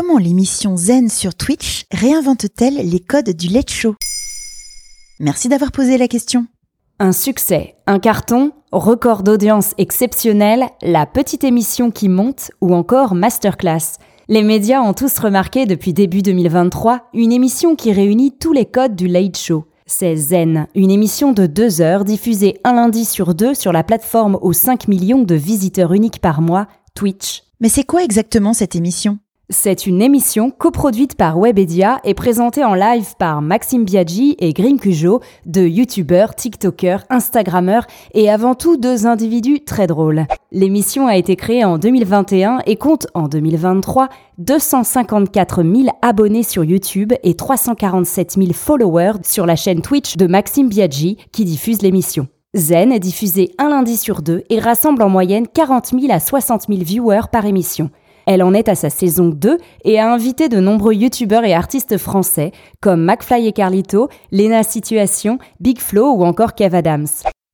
Comment l'émission Zen sur Twitch réinvente-t-elle les codes du Late Show? Merci d'avoir posé la question. Un succès, un carton, record d'audience exceptionnel, la petite émission qui monte ou encore masterclass. Les médias ont tous remarqué depuis début 2023 une émission qui réunit tous les codes du late show. C'est Zen, une émission de deux heures diffusée un lundi sur deux sur la plateforme aux 5 millions de visiteurs uniques par mois, Twitch. Mais c'est quoi exactement cette émission? C'est une émission coproduite par Webedia et présentée en live par Maxime Biaggi et Green Cujo, deux youtubeurs, tiktokers, instagrammeurs et avant tout deux individus très drôles. L'émission a été créée en 2021 et compte en 2023 254 000 abonnés sur YouTube et 347 000 followers sur la chaîne Twitch de Maxime Biaggi qui diffuse l'émission. Zen est diffusée un lundi sur deux et rassemble en moyenne 40 000 à 60 000 viewers par émission. Elle en est à sa saison 2 et a invité de nombreux youtubeurs et artistes français comme McFly et Carlito, Lena Situation, Big Flo ou encore Kev Adams.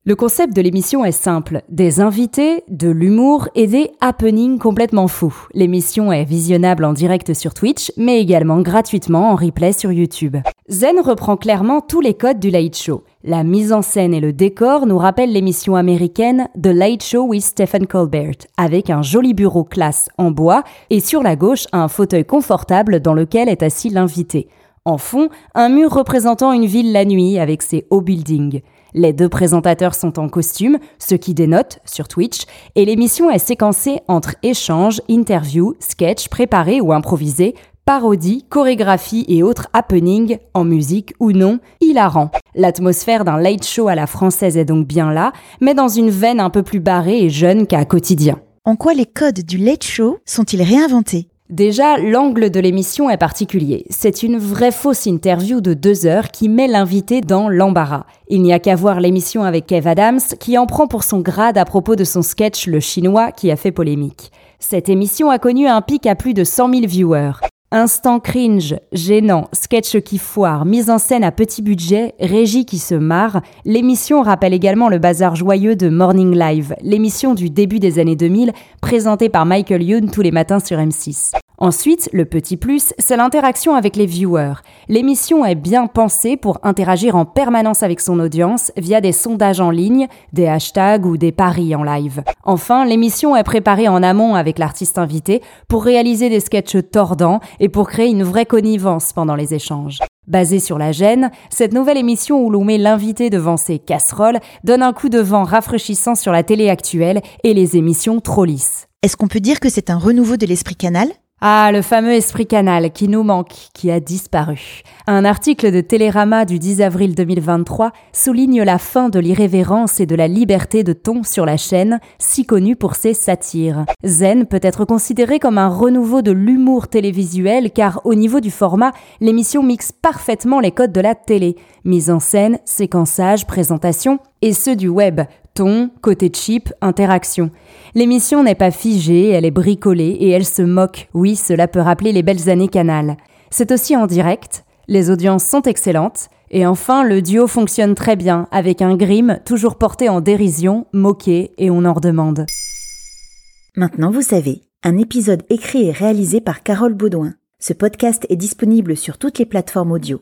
Le concept de l'émission est simple, des invités, de l'humour et des happenings complètement fous. L'émission est visionnable en direct sur Twitch, mais également gratuitement en replay sur YouTube. Zen reprend clairement tous les codes du Late Show. La mise en scène et le décor nous rappellent l'émission américaine The Late Show with Stephen Colbert, avec un joli bureau classe en bois et sur la gauche un fauteuil confortable dans lequel est assis l'invité. En fond, un mur représentant une ville la nuit avec ses hauts buildings. Les deux présentateurs sont en costume, ce qui dénote sur Twitch, et l'émission est séquencée entre échanges, interviews, sketchs préparés ou improvisés, parodies, chorégraphies et autres happenings, en musique ou non, hilarant. L'atmosphère d'un late show à la française est donc bien là, mais dans une veine un peu plus barrée et jeune qu'à quotidien. En quoi les codes du late show sont-ils réinventés? Déjà, l'angle de l'émission est particulier. C'est une vraie fausse interview de deux heures qui met l'invité dans l'embarras. Il n'y a qu'à voir l'émission avec Kev Adams qui en prend pour son grade à propos de son sketch Le Chinois qui a fait polémique. Cette émission a connu un pic à plus de 100 000 viewers. Instant cringe, gênant, sketch qui foire, mise en scène à petit budget, régie qui se marre, l'émission rappelle également le bazar joyeux de Morning Live, l'émission du début des années 2000 présentée par Michael Youn tous les matins sur M6. Ensuite, le petit plus, c'est l'interaction avec les viewers. L'émission est bien pensée pour interagir en permanence avec son audience via des sondages en ligne, des hashtags ou des paris en live. Enfin, l'émission est préparée en amont avec l'artiste invité pour réaliser des sketchs tordants et pour créer une vraie connivence pendant les échanges. Basée sur la gêne, cette nouvelle émission où l'on met l'invité devant ses casseroles donne un coup de vent rafraîchissant sur la télé actuelle et les émissions trop lisses. Est-ce qu'on peut dire que c'est un renouveau de l'esprit canal? Ah, le fameux esprit canal qui nous manque, qui a disparu. Un article de Télérama du 10 avril 2023 souligne la fin de l'irrévérence et de la liberté de ton sur la chaîne, si connue pour ses satires. Zen peut être considéré comme un renouveau de l'humour télévisuel car au niveau du format, l'émission mixe parfaitement les codes de la télé. Mise en scène, séquençage, présentation et ceux du web, ton, côté chip, interaction. L'émission n'est pas figée, elle est bricolée et elle se moque. Oui, cela peut rappeler les belles années Canal. C'est aussi en direct, les audiences sont excellentes, et enfin le duo fonctionne très bien, avec un grim toujours porté en dérision, moqué, et on en redemande. Maintenant vous savez, un épisode écrit et réalisé par Carole Baudouin. Ce podcast est disponible sur toutes les plateformes audio.